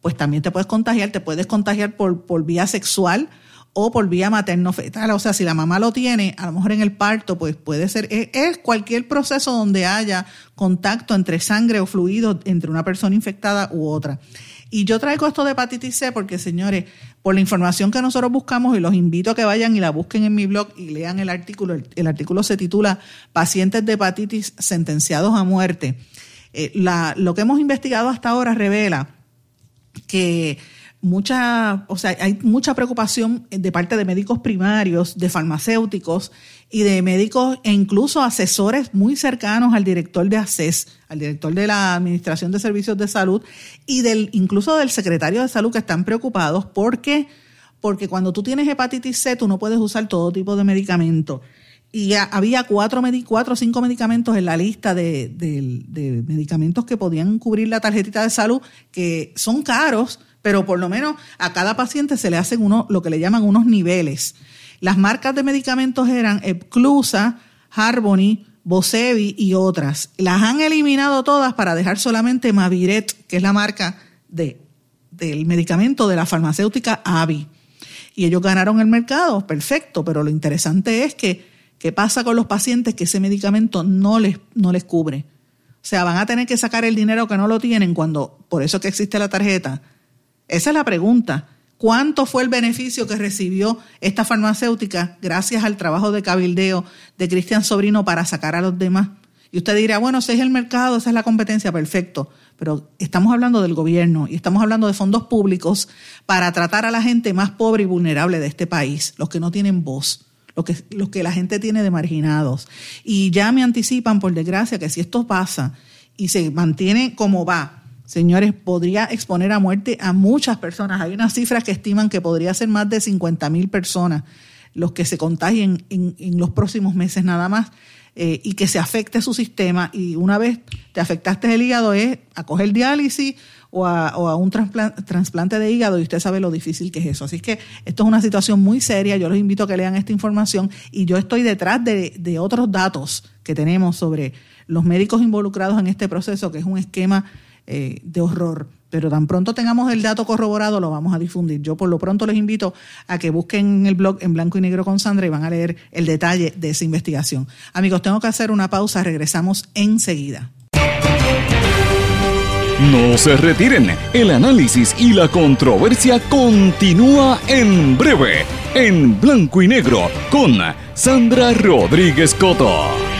pues también te puedes contagiar, te puedes contagiar por, por vía sexual o por vía materno-fetal. O sea, si la mamá lo tiene, a lo mejor en el parto, pues puede ser, es, cualquier proceso donde haya contacto entre sangre o fluido entre una persona infectada u otra. Y yo traigo esto de hepatitis C porque, señores, por la información que nosotros buscamos, y los invito a que vayan y la busquen en mi blog y lean el artículo. El, artículo se titula Pacientes de hepatitis sentenciados a muerte. Eh, lo que hemos investigado hasta ahora revela que mucha, o sea, hay mucha preocupación de parte de médicos primarios, de farmacéuticos y de médicos e incluso asesores muy cercanos al director de ACES, al director de la Administración de Servicios de Salud y del incluso del secretario de Salud que están preocupados porque porque cuando tú tienes hepatitis C tú no puedes usar todo tipo de medicamentos. Y había cuatro, cuatro o cinco medicamentos en la lista de, de medicamentos que podían cubrir la tarjetita de salud que son caros, pero por lo menos a cada paciente se le hacen uno, lo que le llaman unos niveles. Las marcas de medicamentos eran Epclusa, Harmony, Bosevi y otras. Las han eliminado todas para dejar solamente Maviret, que es la marca de, del medicamento de la farmacéutica Avi. Y ellos ganaron el mercado, perfecto, pero lo interesante es que, ¿qué pasa con los pacientes que ese medicamento no les, no les cubre? O sea, van a tener que sacar el dinero que no lo tienen cuando, por eso que existe la tarjeta, esa es la pregunta. ¿Cuánto fue el beneficio que recibió esta farmacéutica gracias al trabajo de cabildeo de Cristian Sobrino para sacar a los demás? Y usted dirá, bueno, ese es el mercado, esa es la competencia, perfecto. Pero estamos hablando del gobierno y estamos hablando de fondos públicos para tratar a la gente más pobre y vulnerable de este país, los que no tienen voz, los que, los que la gente tiene de marginados. Y ya me anticipan, por desgracia, que si esto pasa y se mantiene como va, señores, podría exponer a muerte a muchas personas. Hay unas cifras que estiman que podría ser más de 50 mil personas los que se contagien en, los próximos meses nada más eh, y que se afecte su sistema. Y una vez te afectaste el hígado es a coger diálisis o a, un trasplante de hígado y usted sabe lo difícil que es eso. Así que esto es una situación muy seria. Yo los invito a que lean esta información y yo estoy detrás de, de otros datos que tenemos sobre los médicos involucrados en este proceso, que es un esquema eh, de horror. Pero tan pronto tengamos el dato corroborado, lo vamos a difundir. Yo por lo pronto les invito a que busquen el blog en blanco y negro con Sandra y van a leer el detalle de esa investigación. Amigos, tengo que hacer una pausa, regresamos enseguida. No se retiren, el análisis y la controversia continúa en breve, en blanco y negro, con Sandra Rodríguez Coto.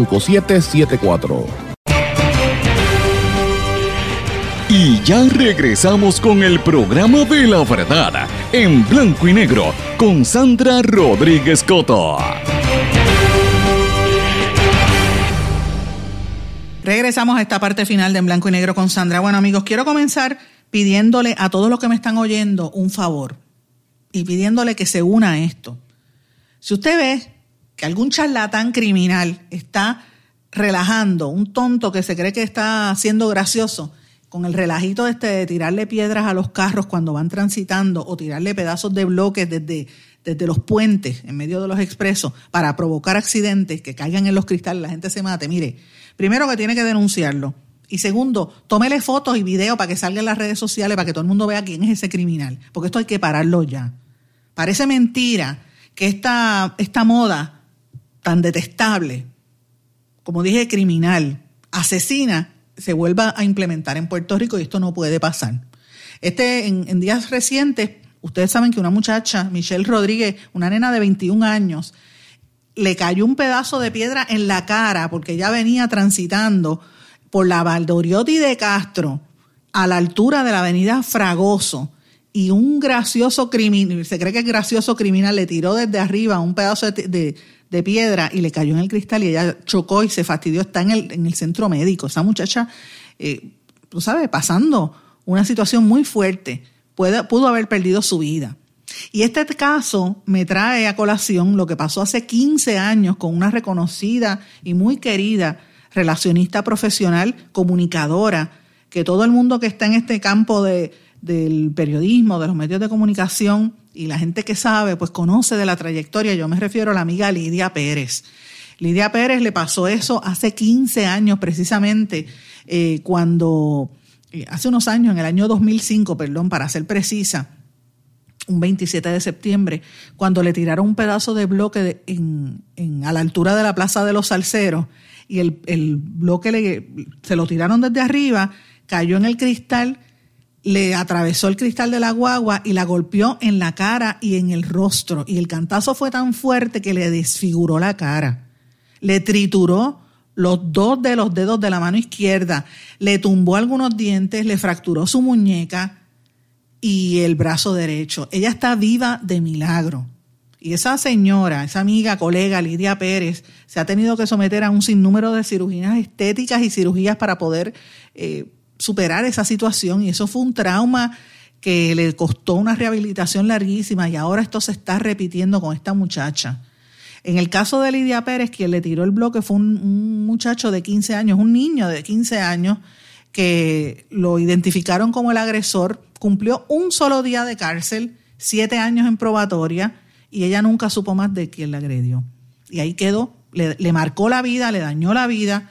5774. Y ya regresamos con el programa de la verdad en blanco y negro con Sandra Rodríguez Coto. Regresamos a esta parte final de En Blanco y Negro con Sandra. Bueno amigos, quiero comenzar pidiéndole a todos los que me están oyendo un favor y pidiéndole que se una a esto. Si usted ve que algún charlatán criminal está relajando, un tonto que se cree que está siendo gracioso, con el relajito este de tirarle piedras a los carros cuando van transitando o tirarle pedazos de bloques desde, desde los puentes en medio de los expresos para provocar accidentes que caigan en los cristales, la gente se mate. Mire, primero que tiene que denunciarlo. Y segundo, tómele fotos y videos para que salga en las redes sociales, para que todo el mundo vea quién es ese criminal. Porque esto hay que pararlo ya. Parece mentira que esta, esta moda tan detestable, como dije, criminal, asesina, se vuelva a implementar en Puerto Rico y esto no puede pasar. Este, en, días recientes, ustedes saben que una muchacha, Michelle Rodríguez, una nena de 21 años, le cayó un pedazo de piedra en la cara porque ella venía transitando por la Valdoriotti de Castro a la altura de la avenida Fragoso y un gracioso criminal, se cree que es gracioso criminal, le tiró desde arriba un pedazo de, de, piedra y le cayó en el cristal y ella chocó y se fastidió, está en el, en el centro médico. Esa muchacha, eh, tú sabes, pasando una situación muy fuerte, pudo haber perdido su vida. Y este caso me trae a colación lo que pasó hace 15 años con una reconocida y muy querida relacionista profesional, comunicadora, que todo el mundo que está en este campo de, del periodismo, de los medios de comunicación y la gente que sabe, pues conoce de la trayectoria. Yo me refiero a la amiga Lidia Pérez. Lidia Pérez le pasó eso hace 15 años precisamente, eh, cuando, eh, hace unos años, en el año 2005, perdón, para ser precisa, un 27 de septiembre, cuando le tiraron un pedazo de bloque en, en, a la altura de la Plaza de los Salceros y el, el bloque le, se lo tiraron desde arriba, cayó en el cristal, le atravesó el cristal de la guagua y la golpeó en la cara y en el rostro. Y el cantazo fue tan fuerte que le desfiguró la cara. Le trituró los dos de los dedos de la mano izquierda, le tumbó algunos dientes, le fracturó su muñeca y el brazo derecho. Ella está viva de milagro. Y esa señora, esa amiga, colega Lidia Pérez, se ha tenido que someter a un sinnúmero de cirugías estéticas y cirugías para poder eh, superar esa situación. Y eso fue un trauma que le costó una rehabilitación larguísima y ahora esto se está repitiendo con esta muchacha. En el caso de Lidia Pérez, quien le tiró el bloque fue un, muchacho de 15 años, un niño de 15 años, que lo identificaron como el agresor, cumplió un solo día de cárcel, siete años en probatoria, y ella nunca supo más de quién la agredió. Y ahí quedó, le marcó la vida, le dañó la vida,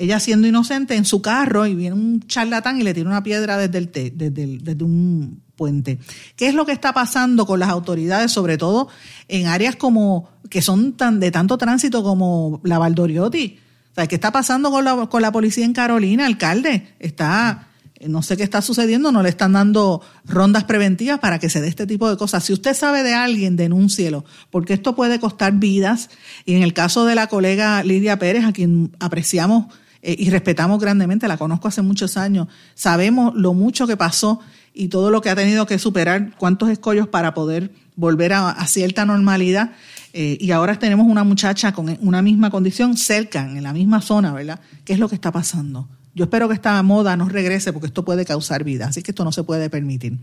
ella siendo inocente en su carro y viene un charlatán y le tira una piedra desde, el te, desde, desde un puente. ¿Qué es lo que está pasando con las autoridades, sobre todo en áreas como que son tan de tanto tránsito como la Valdoriotti? O ¿qué está pasando con la, con la policía en Carolina, alcalde? Está, no sé qué está sucediendo, no le están dando rondas preventivas para que se dé este tipo de cosas. Si usted sabe de alguien, denúncielo, porque esto puede costar vidas. Y en el caso de la colega Lidia Pérez, a quien apreciamos eh, y respetamos grandemente, la conozco hace muchos años, sabemos lo mucho que pasó y todo lo que ha tenido que superar, cuántos escollos para poder volver a, a cierta normalidad. Eh, y ahora tenemos una muchacha con una misma condición cerca, en la misma zona, ¿verdad? ¿Qué es lo que está pasando? Yo espero que esta moda no regrese porque esto puede causar vida, así que esto no se puede permitir.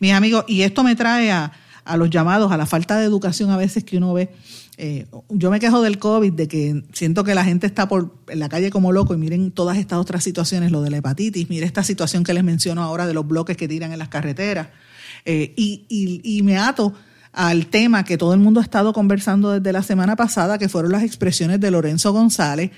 Mis amigos, y esto me trae a, a los llamados, a la falta de educación a veces que uno ve. Eh, yo me quejo del COVID, de que siento que la gente está por en la calle como loco y miren todas estas otras situaciones, lo de la hepatitis, mire esta situación que les menciono ahora de los bloques que tiran en las carreteras. Eh, y, y, y me ato al tema que todo el mundo ha estado conversando desde la semana pasada, que fueron las expresiones de Lorenzo González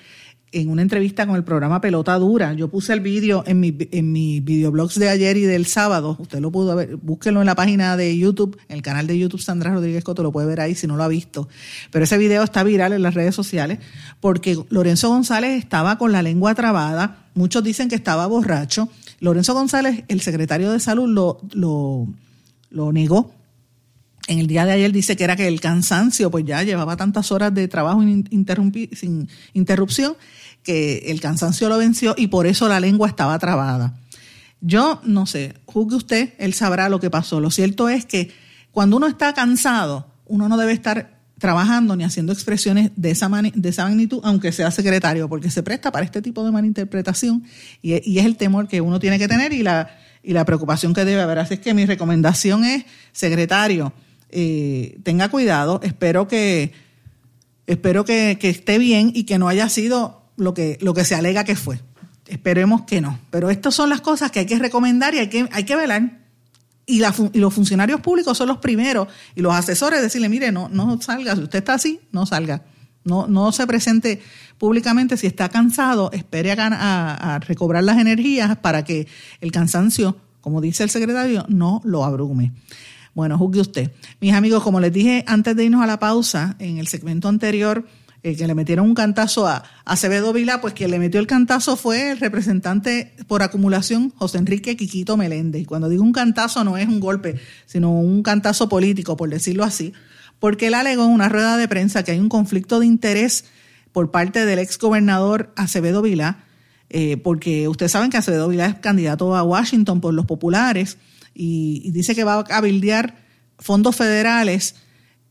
en una entrevista con el programa Pelota Dura. Yo puse el vídeo en mi, en mi videoblogs de ayer y del sábado. Usted lo pudo ver, búsquelo en la página de YouTube, en el canal de YouTube Sandra Rodríguez Coto, lo puede ver ahí si no lo ha visto. Pero ese video está viral en las redes sociales porque Lorenzo González estaba con la lengua trabada. Muchos dicen que estaba borracho. Lorenzo González, el secretario de salud, lo, lo, lo negó en el día de ayer dice que era que el cansancio, pues ya llevaba tantas horas de trabajo sin interrupción, que el cansancio lo venció y por eso la lengua estaba trabada. Yo no sé, juzgue usted, él sabrá lo que pasó. Lo cierto es que cuando uno está cansado, uno no debe estar trabajando ni haciendo expresiones de esa, magnitud, aunque sea secretario, porque se presta para este tipo de malinterpretación y, y es el temor que uno tiene que tener y la, y la preocupación que debe haber. Así es que mi recomendación es, secretario, tenga cuidado, espero que, espero que, que, esté bien y que no haya sido lo que, lo que se alega que fue. Esperemos que no. Pero estas son las cosas que hay que recomendar y hay que, hay que velar y, los funcionarios públicos son los primeros y los asesores decirle, mire, no, no salga, si usted está así, no salga. No, no se presente públicamente si está cansado, espere a, a, recobrar las energías para que el cansancio, como dice el secretario, no lo abrume. Bueno, juzgue usted. Mis amigos, como les dije antes de irnos a la pausa, en el segmento anterior, eh, que le metieron un cantazo a Acevedo Vila, pues quien le metió el cantazo fue el representante por acumulación, José Enrique Quiquito Meléndez. Y cuando digo un cantazo no es un golpe, sino un cantazo político, por decirlo así, porque él alegó en una rueda de prensa que hay un conflicto de interés por parte del ex gobernador Acevedo Vila, eh, porque ustedes saben que Acevedo Vila es candidato a Washington por los populares y, dice que va a cabildear fondos federales,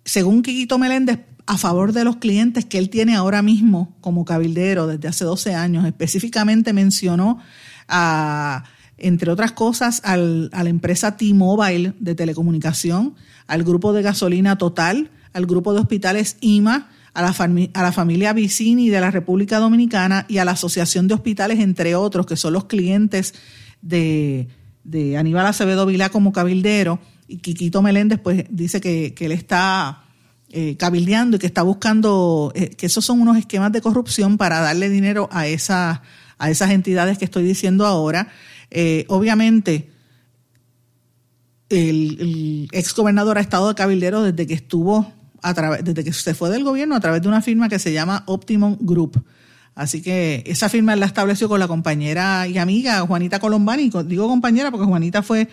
según Quiquito Meléndez, a favor de los clientes que él tiene ahora mismo como cabildero desde hace 12 años. Específicamente mencionó a, entre otras cosas, al, a la empresa T-Mobile de telecomunicación, al grupo de gasolina Total, al grupo de hospitales IMA, a la, a la familia Vicini de la República Dominicana y a la Asociación de Hospitales, entre otros, que son los clientes de, de Aníbal Acevedo Vilá como cabildero. Y Quiquito Meléndez, pues, dice que, que él está eh, cabildeando y que está buscando, eh, que esos son unos esquemas de corrupción para darle dinero a, esa, a esas entidades que estoy diciendo ahora. Eh, obviamente, el, ex gobernador ha estado de cabildero desde que estuvo, a desde que se fue del gobierno a través de una firma que se llama Optimum Group. Así que esa firma la estableció con la compañera y amiga Juanita Colombani. Digo compañera porque Juanita fue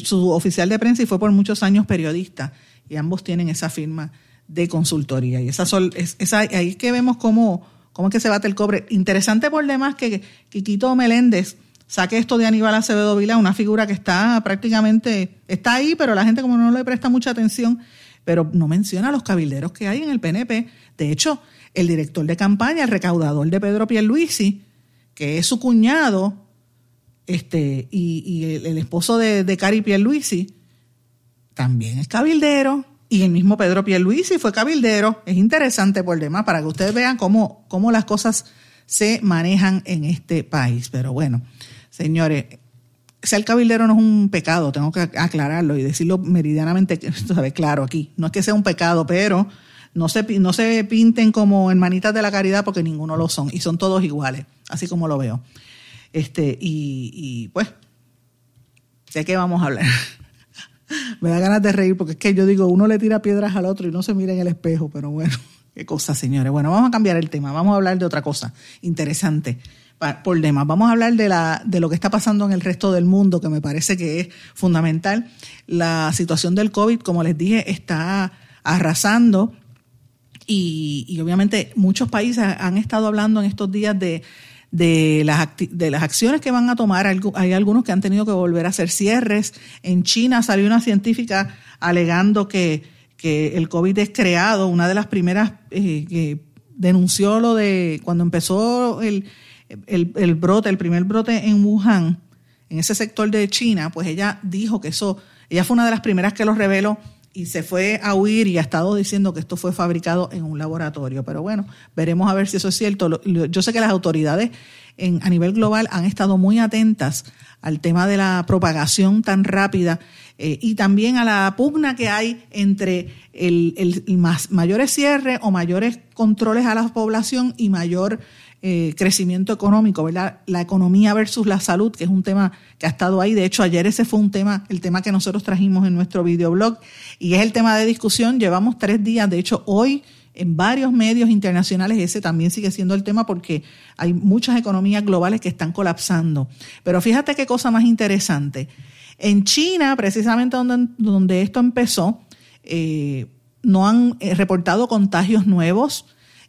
su oficial de prensa y fue por muchos años periodista. Y ambos tienen esa firma de consultoría. Y esa, sol, esa ahí es que vemos cómo, cómo es que se bate el cobre. Interesante por demás que Quiquito Meléndez saque esto de Aníbal Acevedo Vila, una figura que está prácticamente, está ahí, pero la gente como no le presta mucha atención, pero no menciona los cabilderos que hay en el PNP. De hecho, el director de campaña, el recaudador de Pedro Pierluisi, que es su cuñado, este, y, el, esposo de, de Cari Pierluisi, también es cabildero y el mismo Pedro Pierluisi fue cabildero. Es interesante por demás para que ustedes vean cómo, cómo las cosas se manejan en este país. Pero bueno, señores, ser cabildero no es un pecado, tengo que aclararlo y decirlo meridianamente claro aquí. No es que sea un pecado, pero no se, no se pinten como hermanitas de la caridad porque ninguno lo son y son todos iguales, así como lo veo. Este, y, y pues, sé que vamos a hablar. me da ganas de reír porque es que yo digo, uno le tira piedras al otro y no se mira en el espejo, pero bueno, qué cosa, señores. Bueno, vamos a cambiar el tema, vamos a hablar de otra cosa interesante por demás. Vamos a hablar de, la, de lo que está pasando en el resto del mundo, que me parece que es fundamental. La situación del COVID, como les dije, está arrasando y, y obviamente muchos países han estado hablando en estos días de de las, de las acciones que van a tomar. Hay algunos que han tenido que volver a hacer cierres. En China salió una científica alegando que, que el COVID es creado. Una de las primeras eh, que denunció lo de cuando empezó el, el, el brote, el primer brote en Wuhan, en ese sector de China, pues ella dijo que eso, ella fue una de las primeras que lo reveló y se fue a huir y ha estado diciendo que esto fue fabricado en un laboratorio. Pero bueno, veremos a ver si eso es cierto. Yo sé que las autoridades en, a nivel global han estado muy atentas al tema de la propagación tan rápida eh, y también a la pugna que hay entre el, el, más, mayores cierres o mayores controles a la población y mayor eh, crecimiento económico, ¿verdad? La economía versus la salud, que es un tema que ha estado ahí. De hecho, ayer ese fue un tema, el tema que nosotros trajimos en nuestro videoblog, y es el tema de discusión. Llevamos tres días, de hecho, hoy en varios medios internacionales ese también sigue siendo el tema porque hay muchas economías globales que están colapsando. Pero fíjate qué cosa más interesante. En China, precisamente donde, donde esto empezó, eh, no han eh, reportado contagios nuevos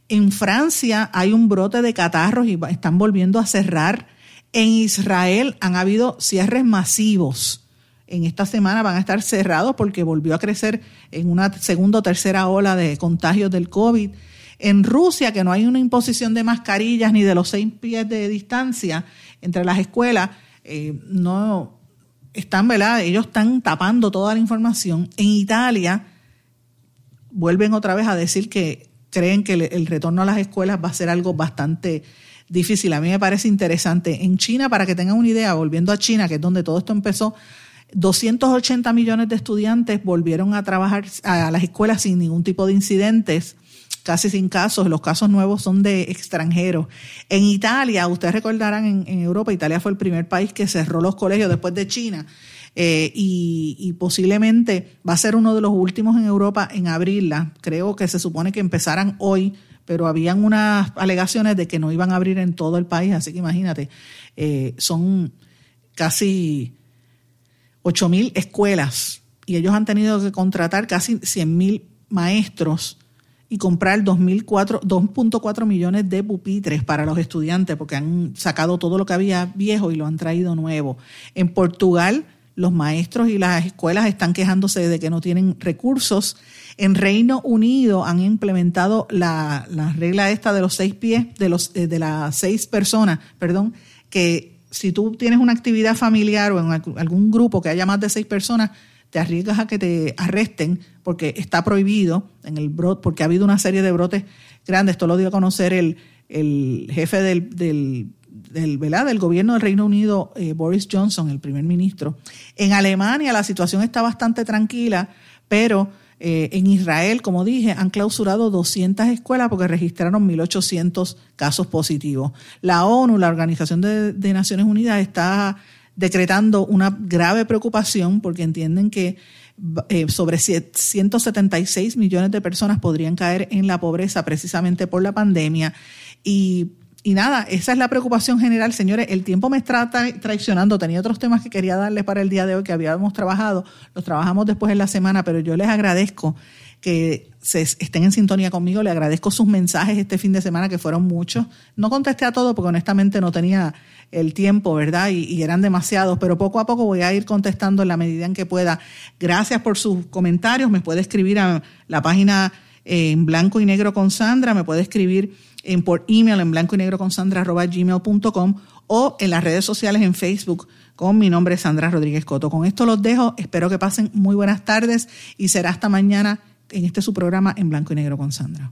en Francia hay un brote de catarros y están volviendo a cerrar. En Israel han habido cierres masivos en esta semana van a estar cerrados porque volvió a crecer en una segunda o tercera ola de contagios del COVID. En Rusia, que no hay una imposición de mascarillas ni de los seis pies de distancia entre las escuelas, eh, no están, ¿verdad? Ellos están tapando toda la información. En Italia, vuelven otra vez a decir que creen que el retorno a las escuelas va a ser algo bastante difícil. A mí me parece interesante. En China, para que tengan una idea, volviendo a China, que es donde todo esto empezó, 280 millones de estudiantes volvieron a trabajar a las escuelas sin ningún tipo de incidentes, casi sin casos. Los casos nuevos son de extranjeros. En Italia, ustedes recordarán, en, Europa, Italia fue el primer país que cerró los colegios después de China. Eh, y, posiblemente va a ser uno de los últimos en Europa en abrirla. Creo que se supone que empezaran hoy, pero habían unas alegaciones de que no iban a abrir en todo el país, así que imagínate, eh, son casi 8.000 escuelas y ellos han tenido que contratar casi 100.000 maestros y comprar 2.4 millones de pupitres para los estudiantes porque han sacado todo lo que había viejo y lo han traído nuevo. En Portugal los maestros y las escuelas están quejándose de que no tienen recursos. En Reino Unido han implementado la, regla esta de los seis pies, de, los, eh, de las seis personas, perdón, que si tú tienes una actividad familiar o en algún grupo que haya más de seis personas, te arriesgas a que te arresten porque está prohibido en el brote, porque ha habido una serie de brotes grandes. Esto lo dio a conocer el, jefe del, del, del, del gobierno del Reino Unido, eh, Boris Johnson, el primer ministro. En Alemania la situación está bastante tranquila, pero eh, en Israel, como dije, han clausurado 200 escuelas porque registraron 1.800 casos positivos. La ONU, la Organización de, Naciones Unidas, está decretando una grave preocupación porque entienden que eh, sobre 176 millones de personas podrían caer en la pobreza precisamente por la pandemia. Y y nada, esa es la preocupación general, señores. El tiempo me está traicionando. Tenía otros temas que quería darles para el día de hoy que habíamos trabajado. Los trabajamos después en la semana, pero yo les agradezco que se estén en sintonía conmigo. Le agradezco sus mensajes este fin de semana, que fueron muchos. No contesté a todo porque honestamente no tenía el tiempo, ¿verdad? Y, y, eran demasiados, pero poco a poco voy a ir contestando en la medida en que pueda. Gracias por sus comentarios. Me puede escribir a la página en blanco y negro con Sandra, me puede escribir en, por email en blanco y negro con sandra gmail.com o en las redes sociales en Facebook con mi nombre Sandra Rodríguez Coto. Con esto los dejo, espero que pasen muy buenas tardes y será hasta mañana en este su programa en blanco y negro con Sandra.